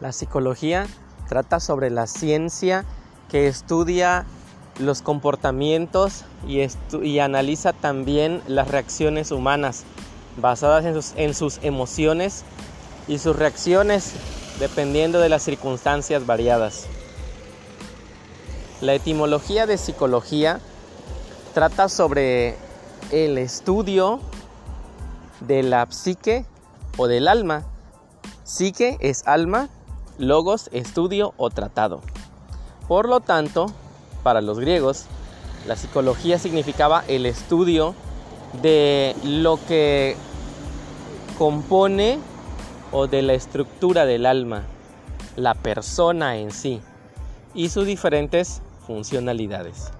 La psicología trata sobre la ciencia que estudia los comportamientos y, analiza también las reacciones humanas basadas en sus, emociones y sus reacciones dependiendo de las circunstancias variadas. La etimología de psicología trata sobre el estudio de la psique o del alma. Psique es alma, logos, estudio o tratado. Por lo tanto, para los griegos, la psicología significaba el estudio de lo que compone o de la estructura del alma, la persona en sí y sus diferentes funcionalidades.